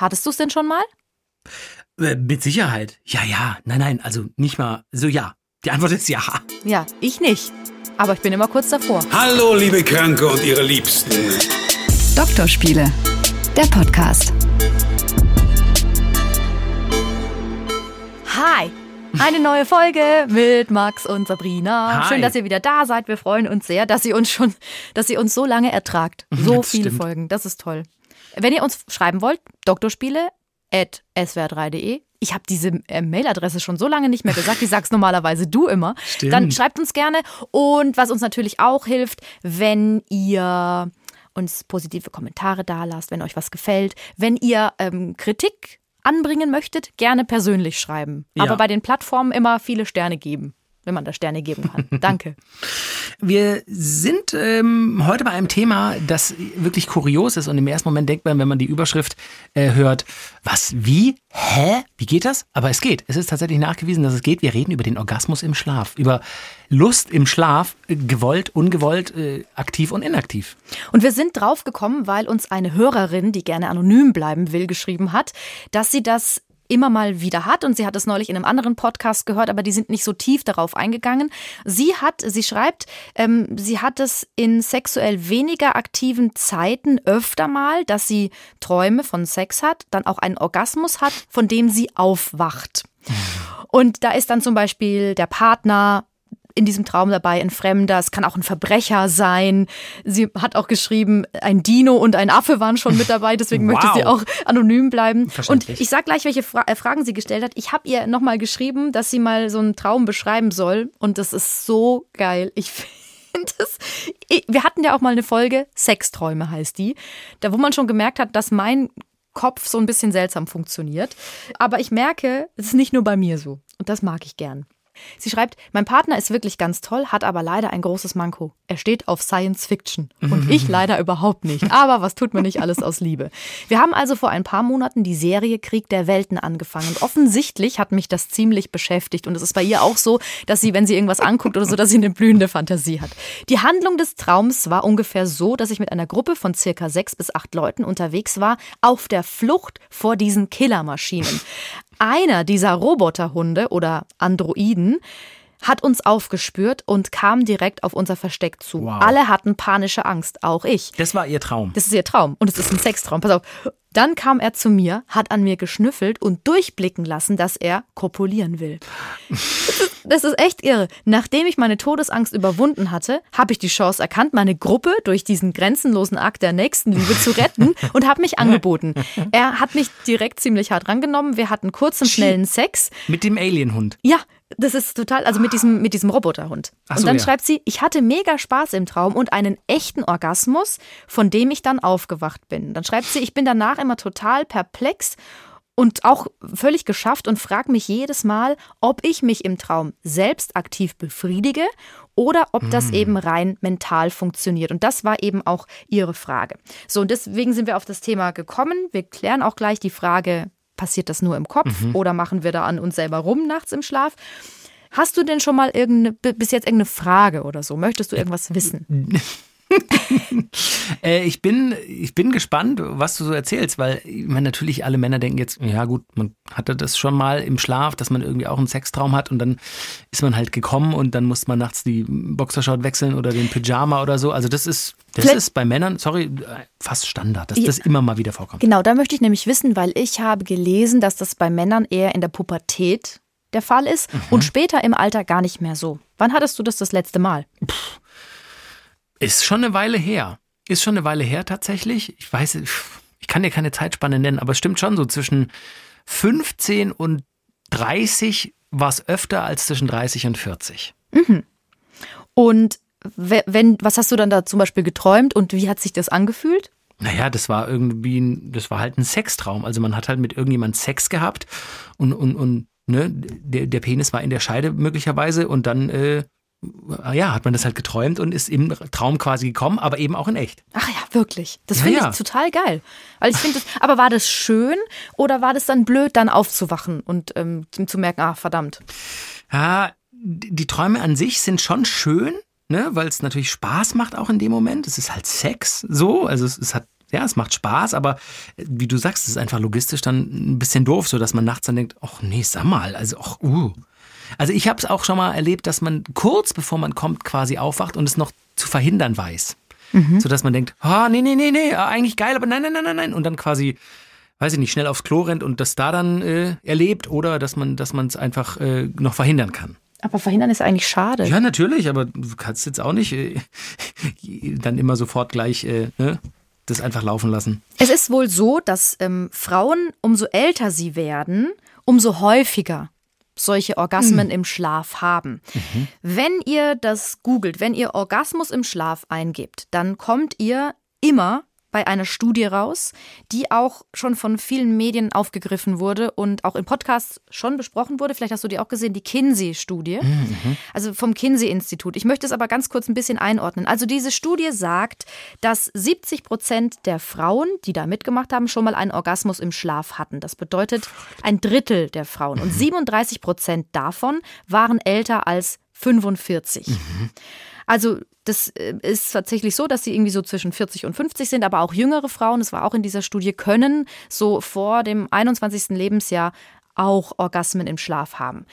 Hattest du es denn schon mal? Äh, mit Sicherheit. Ja, ja. Nein, nein, also nicht mal so ja. Die Antwort ist ja. Ja, ich nicht. Aber ich bin immer kurz davor. Hallo, liebe Kranke und ihre Liebsten. Doktorspiele, der Podcast. Hi! Eine neue Folge mit Max und Sabrina. Hi. Schön, dass ihr wieder da seid. Wir freuen uns sehr, dass ihr uns schon, dass ihr uns so lange ertragt. So Das viele stimmt. Folgen. Das ist toll. Wenn ihr uns schreiben wollt, doktorspiele at swr3.de. Ich habe diese äh, Mailadresse schon so lange nicht mehr gesagt. Die sagst normalerweise du immer. Stimmt. Dann schreibt uns gerne. Und was uns natürlich auch hilft, wenn ihr uns positive Kommentare da lasst, wenn euch was gefällt, wenn ihr ähm, Kritik anbringen möchtet, gerne persönlich schreiben. Ja. Aber bei den Plattformen immer viele Sterne geben, wenn man da Sterne geben kann. Danke. Wir sind ähm, heute bei einem Thema, das wirklich kurios ist und im ersten Moment denkt man, wenn man die Überschrift äh, hört, was, wie, hä, wie geht das? Aber es geht. Es ist tatsächlich nachgewiesen, dass es geht. Wir reden über den Orgasmus im Schlaf, über Lust im Schlaf, äh, gewollt, ungewollt, äh, aktiv und inaktiv. Und wir sind drauf gekommen, weil uns eine Hörerin, die gerne anonym bleiben will, geschrieben hat, dass sie das immer mal wieder hat und sie hat es neulich in einem anderen Podcast gehört, aber die sind nicht so tief darauf eingegangen. Sie hat, sie schreibt, ähm, sie hat es in sexuell weniger aktiven Zeiten öfter mal, dass sie Träume von Sex hat, dann auch einen Orgasmus hat, von dem sie aufwacht. Und da ist dann zum Beispiel der Partner in diesem Traum dabei, ein Fremder, es kann auch ein Verbrecher sein. Sie hat auch geschrieben, ein Dino und ein Affe waren schon mit dabei, deswegen möchte Wow. sie auch anonym bleiben. Und ich sag gleich, welche Fra äh, Fragen sie gestellt hat. Ich habe ihr nochmal geschrieben, dass sie mal so einen Traum beschreiben soll und das ist so geil. Ich finde es. ich- Wir hatten ja auch mal eine Folge, Sexträume heißt die, da wo man schon gemerkt hat, dass mein Kopf so ein bisschen seltsam funktioniert. Aber ich merke, es ist nicht nur bei mir so. Und das mag ich gern. Sie schreibt, mein Partner ist wirklich ganz toll, hat aber leider ein großes Manko. Er steht auf Science Fiction und ich leider überhaupt nicht. Aber was tut man nicht alles aus Liebe? Wir haben also vor ein paar Monaten die Serie Krieg der Welten angefangen. Und offensichtlich hat mich das ziemlich beschäftigt. Und es ist bei ihr auch so, dass sie, wenn sie irgendwas anguckt oder so, dass sie eine blühende Fantasie hat. Die Handlung des Traums war ungefähr so, dass ich mit einer Gruppe von circa sechs bis acht Leuten unterwegs war, auf der Flucht vor diesen Killermaschinen. Einer dieser Roboterhunde oder Androiden hat uns aufgespürt und kam direkt auf unser Versteck zu. Wow. Alle hatten panische Angst, auch ich. Das war ihr Traum. Das ist ihr Traum und es ist ein Sextraum. Pass auf. Dann kam er zu mir, hat an mir geschnüffelt und durchblicken lassen, dass er kopulieren will. Das ist echt irre. Nachdem ich meine Todesangst überwunden hatte, habe ich die Chance erkannt, meine Gruppe durch diesen grenzenlosen Akt der Nächstenliebe zu retten und habe mich angeboten. Er hat mich direkt ziemlich hart rangenommen. Wir hatten kurzen, schnellen Sex. Mit dem Alienhund. Ja, das ist total, also mit diesem, mit diesem Roboterhund. Ach und so, dann ja. schreibt sie, ich hatte mega Spaß im Traum und einen echten Orgasmus, von dem ich dann aufgewacht bin. Dann schreibt sie, ich bin danach immer total perplex und auch völlig geschafft und frage mich jedes Mal, ob ich mich im Traum selbst aktiv befriedige oder ob das eben rein mental funktioniert. Und das war eben auch ihre Frage. So, und deswegen sind wir auf das Thema gekommen. Wir klären auch gleich die Frage, passiert das nur im Kopf Mhm. oder machen wir da an uns selber rum nachts im Schlaf? Hast du denn schon mal irgendeine, bis jetzt irgendeine Frage oder so? Möchtest du irgendwas wissen? Äh, ich, bin, ich bin gespannt, was du so erzählst, weil ich meine, natürlich alle Männer denken jetzt, ja gut, man hatte das schon mal im Schlaf, dass man irgendwie auch einen Sextraum hat und dann ist man halt gekommen und dann muss man nachts die Boxershort wechseln oder den Pyjama oder so. Also das ist, das Vielleicht- ist bei Männern, sorry, fast Standard, dass Ja. das immer mal wieder vorkommt. Genau, da möchte ich nämlich wissen, weil ich habe gelesen, dass das bei Männern eher in der Pubertät der Fall ist Mhm. und später im Alter gar nicht mehr so. Wann hattest du das das letzte Mal? Ist schon eine Weile her. Ist schon eine Weile her tatsächlich. Ich weiß, ich kann dir keine Zeitspanne nennen, aber es stimmt schon so zwischen 15 und 30 war es öfter als zwischen 30 und 40. Und we- wenn, was hast du dann da zum Beispiel geträumt und wie hat sich das angefühlt? Naja, das war irgendwie, ein, das war halt ein Sextraum. Also man hat halt mit irgendjemand Sex gehabt und, und, und ne, der, der Penis war in der Scheide möglicherweise und dann, äh, ja, hat man das halt geträumt und ist im Traum quasi gekommen, aber eben auch in echt. Ach ja, wirklich. Das Ja, finde ja. ich total geil. Weil ich finde aber war das schön oder war das dann blöd, dann aufzuwachen und ähm, zu merken, ah, verdammt. Ja, die die Träume an sich sind schon schön, ne, weil es natürlich Spaß macht auch in dem Moment. Es ist halt Sex, so, also es, es hat ja, es macht Spaß, aber äh, wie du sagst, es ist einfach logistisch dann ein bisschen doof, so dass man nachts dann denkt, ach nee, sag mal, also ach, uh. Also ich habe es auch schon mal erlebt, dass man kurz bevor man kommt quasi aufwacht und es noch zu verhindern weiß. Mhm. So dass man denkt, ah, nee, nee, nee, nee, eigentlich geil, aber nein, nein, nein, nein, nein. Und dann quasi, weiß ich nicht, schnell aufs Klo rennt und das da dann äh, erlebt oder dass man dass man es einfach äh, noch verhindern kann. Aber verhindern ist eigentlich schade. Ja, natürlich, aber du kannst jetzt auch nicht äh, dann immer sofort gleich äh, ne, das einfach laufen lassen. Es ist wohl so, dass ähm, Frauen, umso älter sie werden, umso häufiger solche Orgasmen mhm. im Schlaf haben. Mhm. Wenn ihr das googelt, wenn ihr Orgasmus im Schlaf eingebt, dann kommt ihr immer bei einer Studie raus, die auch schon von vielen Medien aufgegriffen wurde und auch in Podcasts schon besprochen wurde. Vielleicht hast du die auch gesehen, die Kinsey-Studie, mhm. also vom Kinsey-Institut. Ich möchte es aber ganz kurz ein bisschen einordnen. Also diese Studie sagt, dass 70 Prozent der Frauen, die da mitgemacht haben, schon mal einen Orgasmus im Schlaf hatten. Das bedeutet ein Drittel der Frauen. Und 37 Prozent davon waren älter als 45. Mhm. Also das äh, ist tatsächlich so, dass sie irgendwie so zwischen 40 und 50 sind, aber auch jüngere Frauen, das war auch in dieser Studie, können so vor dem 21. Lebensjahr auch Orgasmen im Schlaf haben.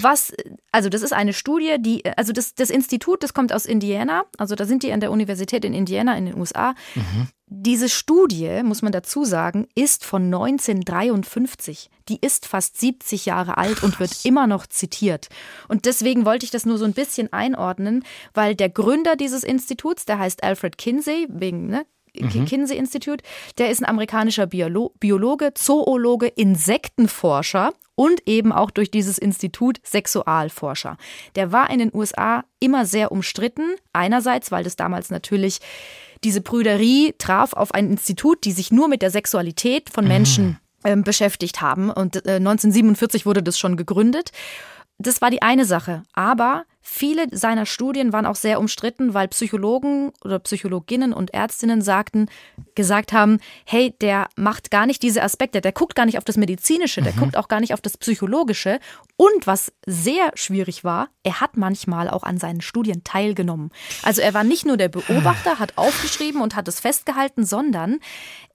Was, also das ist eine Studie, die, also das, das Institut, das kommt aus Indiana, also da sind die an der Universität in Indiana in den USA. Mhm. Diese Studie, muss man dazu sagen, ist von 1953. Die ist fast 70 Jahre alt Krass. und wird immer noch zitiert. Und deswegen wollte ich das nur so ein bisschen einordnen, weil der Gründer dieses Instituts, der heißt Alfred Kinsey, wegen ne, mhm. Kinsey Institute. Der ist ein amerikanischer Biolo Biologe, Zoologe, Insektenforscher und eben auch durch dieses Institut Sexualforscher. Der war in den USA immer sehr umstritten. Einerseits, weil das damals natürlich diese Brüderie traf auf ein Institut, die sich nur mit der Sexualität von Menschen mhm. ähm, beschäftigt haben. Und äh, 1947 wurde das schon gegründet. Das war die eine Sache. Aber Viele seiner Studien waren auch sehr umstritten, weil Psychologen oder Psychologinnen und Ärztinnen sagten, gesagt haben, hey, der macht gar nicht diese Aspekte, der guckt gar nicht auf das Medizinische, der mhm. guckt auch gar nicht auf das Psychologische. Und was sehr schwierig war, er hat manchmal auch an seinen Studien teilgenommen. Also er war nicht nur der Beobachter, hat aufgeschrieben und hat es festgehalten, sondern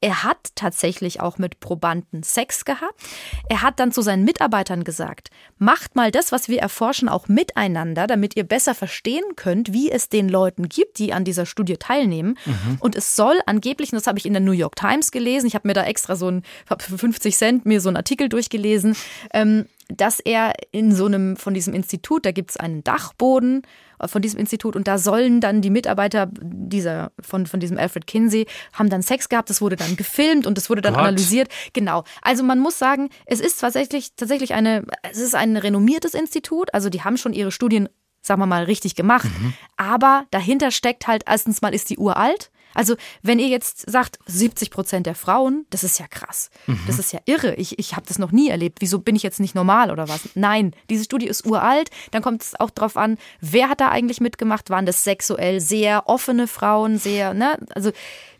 er hat tatsächlich auch mit Probanden Sex gehabt. Er hat dann zu seinen Mitarbeitern gesagt, macht mal das, was wir erforschen, auch miteinander, damit ihr besser verstehen könnt, wie es den Leuten gibt, die an dieser Studie teilnehmen. Mhm. Und es soll angeblich, und das habe ich in der New York Times gelesen, ich habe mir da extra so ein, für 50 Cent mir so einen Artikel durchgelesen, ähm, dass er in so einem, von diesem Institut, da gibt es einen Dachboden äh, von diesem Institut und da sollen dann die Mitarbeiter dieser, von, von diesem Alfred Kinsey, haben dann Sex gehabt, das wurde dann gefilmt und das wurde dann Gott. analysiert. Genau. Also man muss sagen, es ist tatsächlich, tatsächlich eine, es ist ein renommiertes Institut, also die haben schon ihre Studien sagen wir mal, richtig gemacht. Mhm. Aber dahinter steckt halt, erstens mal ist die uralt. Also, wenn ihr jetzt sagt, 70 Prozent der Frauen, das ist ja krass. Mhm. Das ist ja irre. Ich, ich habe das noch nie erlebt. Wieso bin ich jetzt nicht normal oder was? Nein, diese Studie ist uralt. Dann kommt es auch darauf an, wer hat da eigentlich mitgemacht? Waren das sexuell sehr offene Frauen, sehr, ne? Also,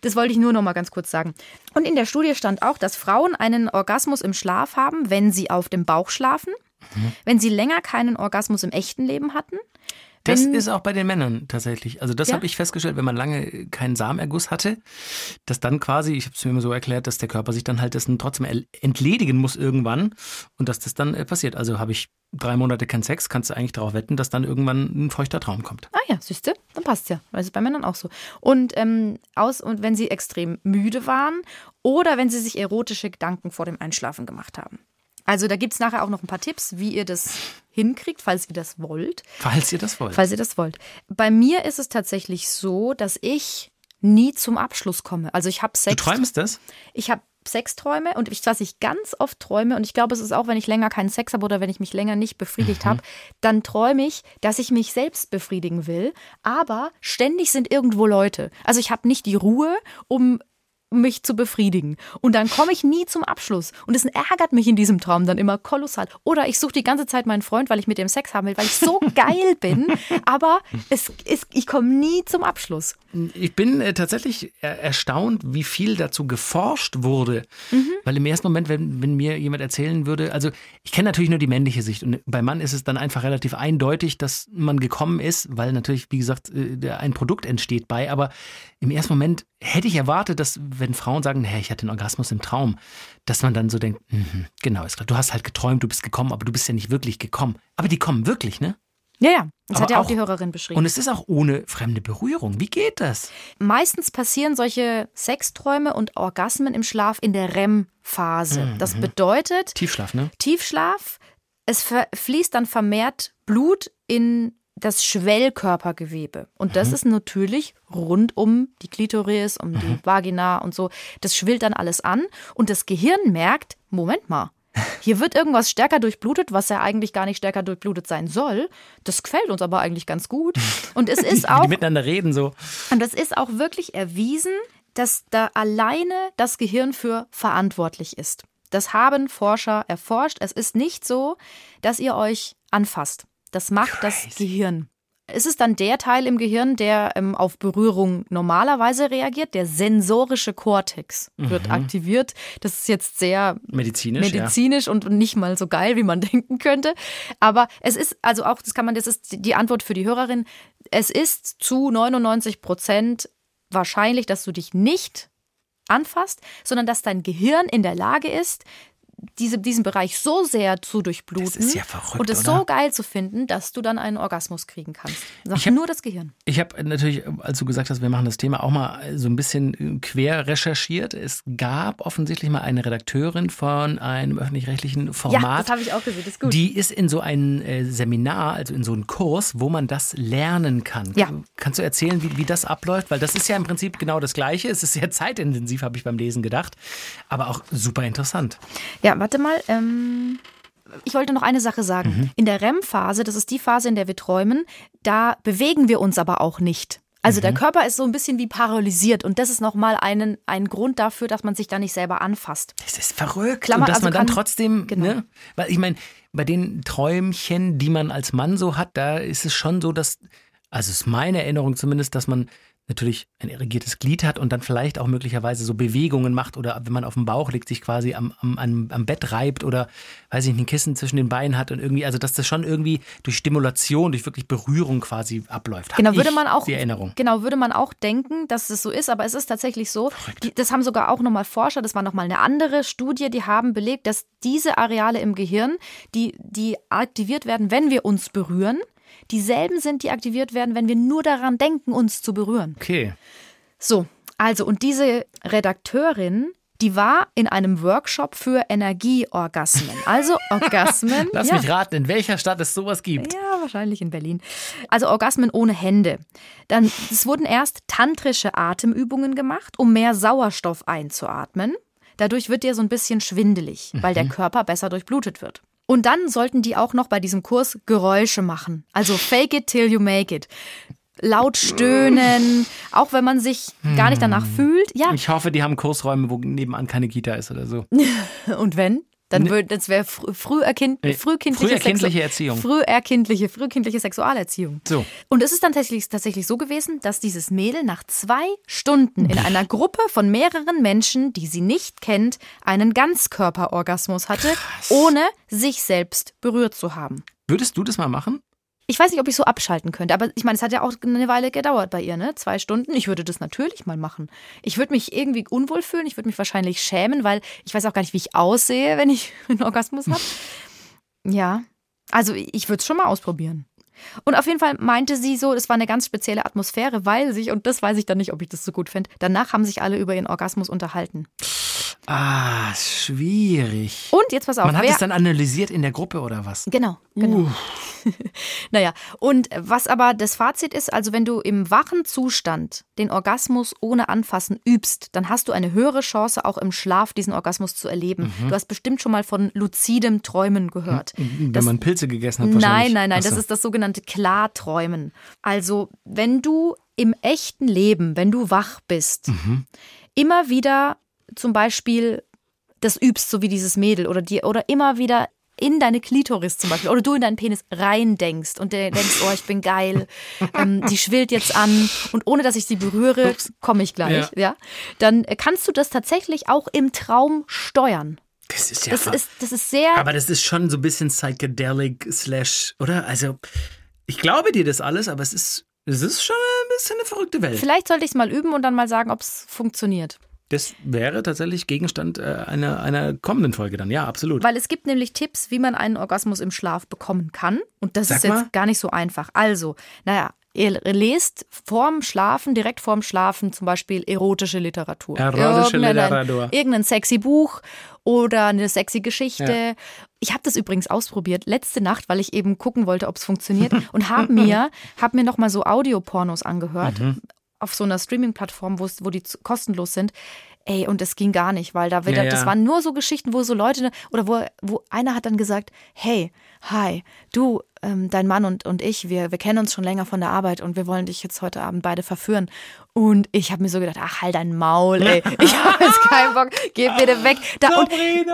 das wollte ich nur noch mal ganz kurz sagen. Und in der Studie stand auch, dass Frauen einen Orgasmus im Schlaf haben, wenn sie auf dem Bauch schlafen, mhm. wenn sie länger keinen Orgasmus im echten Leben hatten, das ist auch bei den Männern tatsächlich. Also das ja? habe ich festgestellt, wenn man lange keinen Samenerguss hatte, dass dann quasi, ich habe es mir immer so erklärt, dass der Körper sich dann halt dessen trotzdem entledigen muss irgendwann und dass das dann äh, passiert. Also habe ich drei Monate keinen Sex, kannst du eigentlich darauf wetten, dass dann irgendwann ein feuchter Traum kommt. Ah ja, siehst du, dann passt ja. Das ist bei Männern auch so. Und ähm, aus und wenn sie extrem müde waren oder wenn sie sich erotische Gedanken vor dem Einschlafen gemacht haben. Also da gibt es nachher auch noch ein paar Tipps, wie ihr das hinkriegt, falls ihr das wollt. Falls ihr das wollt. Falls ihr das wollt. Bei mir ist es tatsächlich so, dass ich nie zum Abschluss komme. Also ich habe Sex. Du träumst das? Ich habe Sexträume und ich, was ich ganz oft träume, und ich glaube, es ist auch, wenn ich länger keinen Sex habe oder wenn ich mich länger nicht befriedigt mhm. habe, dann träume ich, dass ich mich selbst befriedigen will, aber ständig sind irgendwo Leute. Also ich habe nicht die Ruhe, um mich zu befriedigen. Und dann komme ich nie zum Abschluss. Und es ärgert mich in diesem Traum dann immer kolossal. Oder ich suche die ganze Zeit meinen Freund, weil ich mit dem Sex haben will, weil ich so geil bin. Aber es, es, ich komme nie zum Abschluss. Ich bin äh, tatsächlich erstaunt, wie viel dazu geforscht wurde. Mhm. Weil im ersten Moment, wenn, wenn mir jemand erzählen würde, also ich kenne natürlich nur die männliche Sicht. Und bei Mann ist es dann einfach relativ eindeutig, dass man gekommen ist, weil natürlich, wie gesagt, äh, ein Produkt entsteht bei. Aber im ersten Moment hätte ich erwartet, dass wenn Frauen sagen, hey, ich hatte einen Orgasmus im Traum, dass man dann so denkt, mhm, genau, ist klar, du hast halt geträumt, du bist gekommen, aber du bist ja nicht wirklich gekommen. Aber die kommen wirklich, ne? Ja, ja. Das Aber hat ja auch, auch- die Hörerin beschrieben. Und es ist auch ohne fremde Berührung. Wie geht das? Meistens passieren solche Sexträume und Orgasmen im Schlaf in der REM-Phase. Mhm. Das bedeutet, Tiefschlaf, ne? Tiefschlaf, es fließt dann vermehrt Blut in das Schwellkörpergewebe. Und das ist natürlich rund um die Klitoris, um die Vagina und so. Das schwillt dann alles an und das Gehirn merkt, Moment mal. Hier wird irgendwas stärker durchblutet, was ja eigentlich gar nicht stärker durchblutet sein soll. Das gefällt uns aber eigentlich ganz gut. Und es ist auch die miteinander reden so. und es ist auch wirklich erwiesen, dass da alleine das Gehirn für verantwortlich ist. Das haben Forscher erforscht. Es ist nicht so, dass ihr euch anfasst. Das macht das Gehirn. Es ist dann der Teil im Gehirn, der ähm, auf Berührung normalerweise reagiert. Der sensorische Kortex wird aktiviert. Das ist jetzt sehr Medizinisch, medizinisch und nicht mal so geil, wie man denken könnte. Aber es ist, also auch, das kann man, das ist die Antwort für die Hörerin. Es ist zu 99 Prozent wahrscheinlich, dass du dich nicht anfasst, sondern dass dein Gehirn in der Lage ist, diese, diesen Bereich so sehr zu durchbluten Das ist ja verrückt, und es oder? so geil zu finden, dass du dann einen Orgasmus kriegen kannst. Sagt Ich hab- nur das Gehirn. Ich habe natürlich, als du gesagt hast, wir machen das Thema auch mal so ein bisschen quer recherchiert. Es gab offensichtlich mal eine Redakteurin von einem öffentlich-rechtlichen Ja, Format. das habe ich auch gesehen. Das ist gut. Die ist in so ein äh, Seminar, also in so einen Kurs, wo man das lernen kann. Ja. Kannst du erzählen, wie, wie das abläuft? Weil das ist ja im Prinzip genau das Gleiche. Es ist sehr zeitintensiv, habe ich beim Lesen gedacht, aber auch super interessant. Ja, warte mal. Ähm, ich wollte noch eine Sache sagen. Mhm. In der REM-Phase, das ist die Phase, in der wir träumen, da bewegen wir uns aber auch nicht. Also Mhm. der Körper ist so ein bisschen wie paralysiert und das ist nochmal einen, ein Grund dafür, dass man sich da nicht selber anfasst. Das ist verrückt. Klammer, und dass also man dann kann- trotzdem, Genau. ne? Weil ich meine, bei den Träumchen, die man als Mann so hat, da ist es schon so, dass, also ist meine Erinnerung zumindest, dass man natürlich ein irrigiertes Glied hat und dann vielleicht auch möglicherweise so Bewegungen macht oder wenn man auf dem Bauch liegt, sich quasi am, am, am, Bett reibt oder, weiß ich nicht, ein Kissen zwischen den Beinen hat und irgendwie, also dass das schon irgendwie durch Stimulation, durch wirklich Berührung quasi abläuft. Hab Genau, würde man auch Die Erinnerung. Genau, würde man auch denken, dass es so ist, aber es ist tatsächlich so. Die, das haben sogar auch nochmal Forscher, das war nochmal eine andere Studie, die haben belegt, dass diese Areale im Gehirn, die, die aktiviert werden, wenn wir uns berühren, dieselben sind, die aktiviert werden, wenn wir nur daran denken, uns zu berühren. Okay. So, also und diese Redakteurin, die war in einem Workshop für Energieorgasmen. Also Orgasmen. Lass ja. mich raten, in welcher Stadt es sowas gibt. Ja, wahrscheinlich in Berlin. Also Orgasmen ohne Hände. Dann, es wurden erst tantrische Atemübungen gemacht, um mehr Sauerstoff einzuatmen. Dadurch wird dir so ein bisschen schwindelig, weil der Körper besser durchblutet wird. Und dann sollten die auch noch bei diesem Kurs Geräusche machen. Also fake it till you make it. Laut stöhnen, auch wenn man sich gar nicht danach fühlt. Ja, Ich hoffe, die haben Kursräume, wo nebenan keine Kita ist oder so. und wenn? Dann würde das wäre frü früherkind, frühkindliche, früherkindliche Erziehung. Früherkindliche, frühkindliche Sexualerziehung. So. Und es ist dann tatsächlich, tatsächlich so gewesen, dass dieses Mädel nach zwei Stunden in einer Gruppe von mehreren Menschen, die sie nicht kennt, einen Ganzkörperorgasmus hatte, ohne sich selbst berührt zu haben. Würdest du das mal machen? Ich weiß nicht, ob ich so abschalten könnte, aber ich meine, es hat ja auch eine Weile gedauert bei ihr, ne? Zwei Stunden. Ich würde das natürlich mal machen. Ich würde mich irgendwie unwohl fühlen, ich würde mich wahrscheinlich schämen, weil ich weiß auch gar nicht, wie ich aussehe, wenn ich einen Orgasmus habe. Ja, also ich würde es schon mal ausprobieren. Und auf jeden Fall meinte sie so, es war eine ganz spezielle Atmosphäre, weil sich, und das weiß ich dann nicht, ob ich das so gut finde, danach haben sich alle über ihren Orgasmus unterhalten. Ah, schwierig. Und jetzt pass auf, Man hat es dann analysiert in der Gruppe oder was? Genau, genau. naja, und was aber das Fazit ist, also wenn du im wachen Zustand den Orgasmus ohne Anfassen übst, dann hast du eine höhere Chance, auch im Schlaf diesen Orgasmus zu erleben. Mhm. Du hast bestimmt schon mal von luzidem Träumen gehört. Wenn Das- man Pilze gegessen hat Nein, wahrscheinlich. nein, nein, Ach so. das ist das sogenannte Klarträumen. Also, wenn du im echten Leben, wenn du wach bist, Mhm. immer wieder zum Beispiel das übst, so wie dieses Mädel oder dir, oder immer wieder in deine Klitoris zum Beispiel oder du in deinen Penis rein denkst und denkst, oh, ich bin geil, ähm, die schwillt jetzt an und ohne dass ich sie berühre, komme ich gleich, Ja. ja. Dann äh, kannst du das tatsächlich auch im Traum steuern. Das ist ja Das ist, das ist sehr Aber das ist schon so ein bisschen psychedelic slash, oder? Also, ich glaube dir das alles, aber es ist, es ist schon ein bisschen eine verrückte Welt. Vielleicht sollte ich es mal üben und dann mal sagen, ob es funktioniert. Das wäre tatsächlich Gegenstand äh, einer, einer kommenden Folge dann, ja, absolut. Weil es gibt nämlich Tipps, wie man einen Orgasmus im Schlaf bekommen kann. Und das Sag ist jetzt mal. gar nicht so einfach. Also, naja, ihr lest vorm Schlafen, direkt vorm Schlafen zum Beispiel erotische Literatur. Erotische Irgendein- Literatur. Irgendein sexy Buch oder eine sexy Geschichte. Ja. Ich habe das übrigens ausprobiert letzte Nacht, weil ich eben gucken wollte, ob es funktioniert und habe mir, hab mir nochmal so Audiopornos angehört Mhm. Auf so einer Streaming-Plattform, wo die kostenlos sind. Ey, und es ging gar nicht, weil da wieder, Ja, ja. das waren nur so Geschichten, wo so Leute, oder wo, wo einer hat dann gesagt, hey, hi, du, ähm, dein Mann und, und ich, wir, wir kennen uns schon länger von der Arbeit und wir wollen dich jetzt heute Abend beide verführen. Und ich habe mir so gedacht, ach, halt dein Maul, ey. Ich habe jetzt keinen Bock, geh bitte weg. Da, und,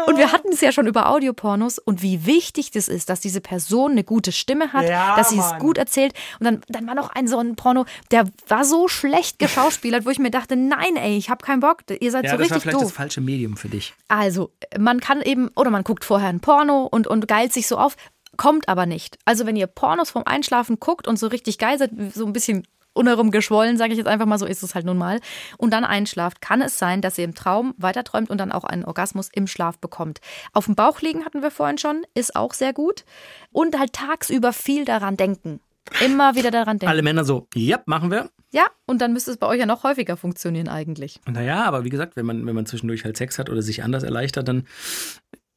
und wir hatten es ja schon über Audiopornos und wie wichtig das ist, dass diese Person eine gute Stimme hat, Ja, dass sie es gut erzählt. Und dann, dann war noch ein so ein Porno, der war so schlecht geschauspielert, wo ich mir dachte, nein, ey, ich habe keinen Bock, ihr seid ja, so das war richtig vielleicht das doof. falsche Medium für dich. Also, man kann eben, oder man guckt vorher ein Porno und, und geilt sich so auf, kommt aber nicht. Also, wenn ihr Pornos vom Einschlafen guckt und so richtig geil seid, so ein bisschen unherum geschwollen, sage ich jetzt einfach mal so, ist es halt nun mal, und dann einschlaft, kann es sein, dass ihr im Traum weiterträumt und dann auch einen Orgasmus im Schlaf bekommt. Auf dem Bauch liegen hatten wir vorhin schon, ist auch sehr gut. Und halt tagsüber viel daran denken. Immer wieder daran denken. Alle Männer so, ja, machen wir. Ja, und dann müsste es bei euch ja noch häufiger funktionieren eigentlich. Naja, aber wie gesagt, wenn man, wenn man zwischendurch halt Sex hat oder sich anders erleichtert, dann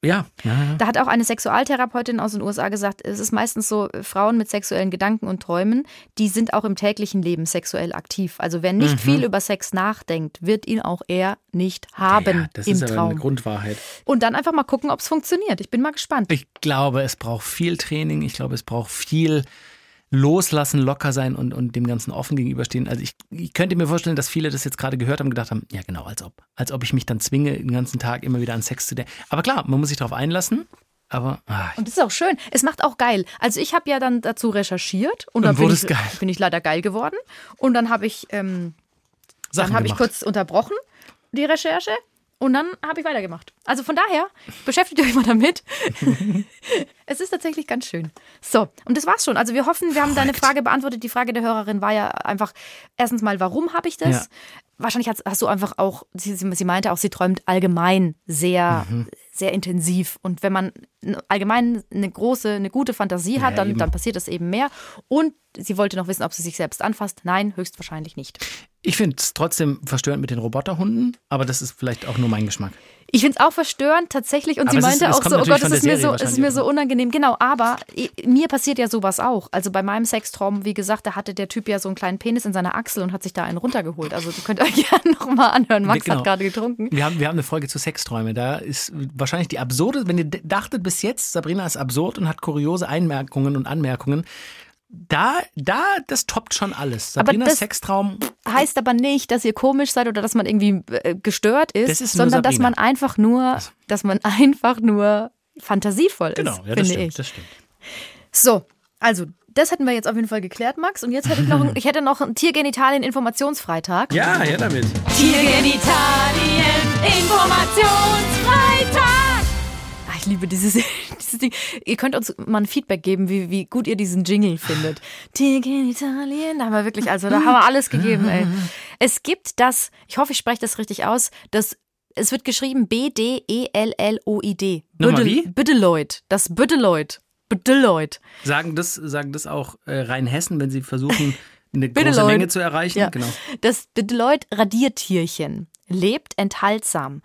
ja. ja, ja. Da hat auch eine Sexualtherapeutin aus den USA gesagt, es ist meistens so, äh, Frauen mit sexuellen Gedanken und Träumen, die sind auch im täglichen Leben sexuell aktiv. Also wer nicht viel über Sex nachdenkt, wird ihn auch eher nicht haben ja, das im ist aber eine Traum. Grundwahrheit. Und dann einfach mal gucken, ob es funktioniert. Ich bin mal gespannt. Ich glaube, es braucht viel Training. Ich glaube, es braucht viel Loslassen, locker sein und, und dem Ganzen offen gegenüberstehen. Also ich, ich könnte mir vorstellen, dass viele das jetzt gerade gehört haben und gedacht haben, ja genau, als ob. Als ob ich mich dann zwinge, den ganzen Tag immer wieder an Sex zu denken. Aber klar, man muss sich darauf einlassen. Aber ah, Und das ist auch schön. Es macht auch geil. Also ich habe ja dann dazu recherchiert und dann Und bin ich, geil. bin ich leider geil geworden. Und dann habe ich, ähm, dann habe ich kurz unterbrochen, die Recherche. Und dann habe ich weitergemacht. Also von daher, beschäftigt euch mal damit. es ist tatsächlich ganz schön. So, und das war's schon. Also wir hoffen, wir haben deine Frage beantwortet. Die Frage der Hörerin war ja einfach, erstens mal, warum habe ich das? Ja. Wahrscheinlich hast, hast du einfach auch, sie, sie meinte auch, sie träumt allgemein sehr, Mhm. sehr intensiv. Und wenn man allgemein eine große, eine gute Fantasie hat, Ja, dann, eben. dann passiert das eben mehr. Und sie wollte noch wissen, ob sie sich selbst anfasst. Nein, höchstwahrscheinlich nicht. Ich finde es trotzdem verstörend mit den Roboterhunden, aber das ist vielleicht auch nur mein Geschmack. Ich finde es auch verstörend tatsächlich und Aber sie ist- meinte es auch so, oh Gott, es ist, mir so, es ist mir so unangenehm. Genau, aber i- mir passiert ja sowas auch. Also bei meinem Sextraum, wie gesagt, da hatte der Typ ja so einen kleinen Penis in seiner Achsel und hat sich da einen runtergeholt. Also ihr könnt euch gerne nochmal anhören. Max Genau. hat gerade getrunken. Wir haben, wir haben eine Folge zu Sexträume. Da ist wahrscheinlich die absurde, wenn ihr dachtet bis jetzt, Sabrina ist absurd und hat kuriose Einmerkungen und Anmerkungen. Da, da, das toppt schon alles. Das- Sextraum, Heißt aber nicht, dass ihr komisch seid oder dass man irgendwie äh, gestört ist, Das sondern dass Sabrina. man einfach nur, dass man einfach nur fantasievoll ist, genau, ja, das stimmt, ich. das stimmt. So, also das hätten wir jetzt auf jeden Fall geklärt, Max. Und jetzt hätte ich noch, ich hätte noch einen Tiergenitalien-Informationsfreitag. Ja, her damit. Tiergenitalien Informationsfreitag. Ah, ich liebe dieses, dieses Ding. Ihr könnt uns mal ein Feedback geben, wie, wie gut ihr diesen Jingle findet. Tiergenitalien, da haben wir wirklich, also da haben wir alles gegeben, ey. Es gibt das, ich hoffe, ich spreche das richtig aus, das es wird geschrieben B-D-E-L-L-O-I-D. Büdeloid. Das Büdeloid. Büdeloid. Sagen das, sagen das auch äh, Rheinhessen, wenn sie versuchen, eine große. Menge zu erreichen? Ja. Genau. Das Deloitte-Radiertierchen lebt enthaltsam.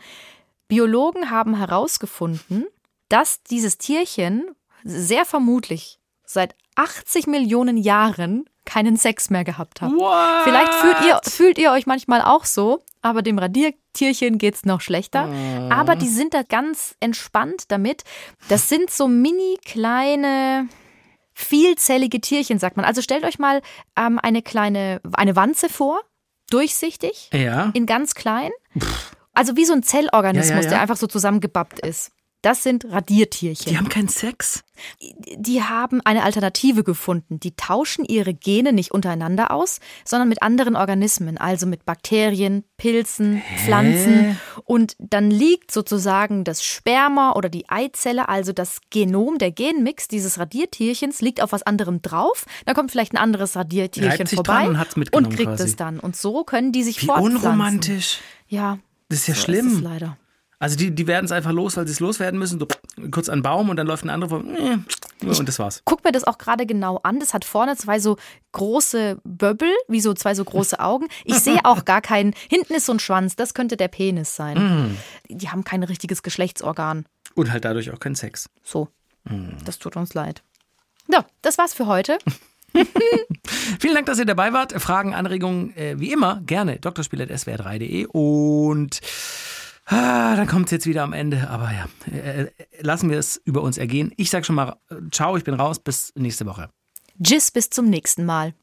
Biologen haben herausgefunden, dass dieses Tierchen sehr vermutlich seit 80 Millionen Jahren keinen Sex mehr gehabt hat. What? Vielleicht fühlt ihr, fühlt ihr euch manchmal auch so, aber dem Radiertierchen geht's noch schlechter. Aber die sind da ganz entspannt damit. Das sind so mini kleine vielzellige Tierchen, sagt man. Also stellt euch mal ähm, eine kleine, eine Wanze vor, durchsichtig, Ja. in ganz klein. Also wie so ein Zellorganismus, ja, ja. der einfach so zusammengebappt ist. Das sind Radiertierchen. Die haben keinen Sex. Die haben eine Alternative gefunden. Die tauschen ihre Gene nicht untereinander aus, sondern mit anderen Organismen, also mit Bakterien, Pilzen, Pflanzen. Und dann liegt sozusagen das Sperma oder die Eizelle, also das Genom, der Genmix dieses Radiertierchens, liegt auf was anderem drauf. Dann kommt vielleicht ein anderes Radiertierchen vorbei und und kriegt quasi. es dann. Und so können die sich Wie fortpflanzen. unromantisch. Ja, Das ist ja So schlimm. Ist leider. Also die, die werden es einfach los, weil sie es loswerden müssen. So kurz an Baum und dann läuft ein anderer vor. Und das war's. Guck mir das auch gerade genau an. Das hat vorne zwei so große Böbbel, wie so zwei so große Augen. Ich sehe auch gar keinen. Hinten ist so ein Schwanz, das könnte der Penis sein. Mhm. Die haben kein richtiges Geschlechtsorgan. Und halt dadurch auch kein Sex. So. Mhm. Das tut uns leid. Ja, das war's für heute. Vielen Dank, dass ihr dabei wart. Fragen, Anregungen, äh, wie immer, gerne drspiel.swr3.de und ah, dann kommt es jetzt wieder am Ende. Aber ja, äh, äh, lassen wir es über uns ergehen. Ich sag schon mal, äh, ciao, ich bin raus, bis nächste Woche. Tschüss, bis zum nächsten Mal.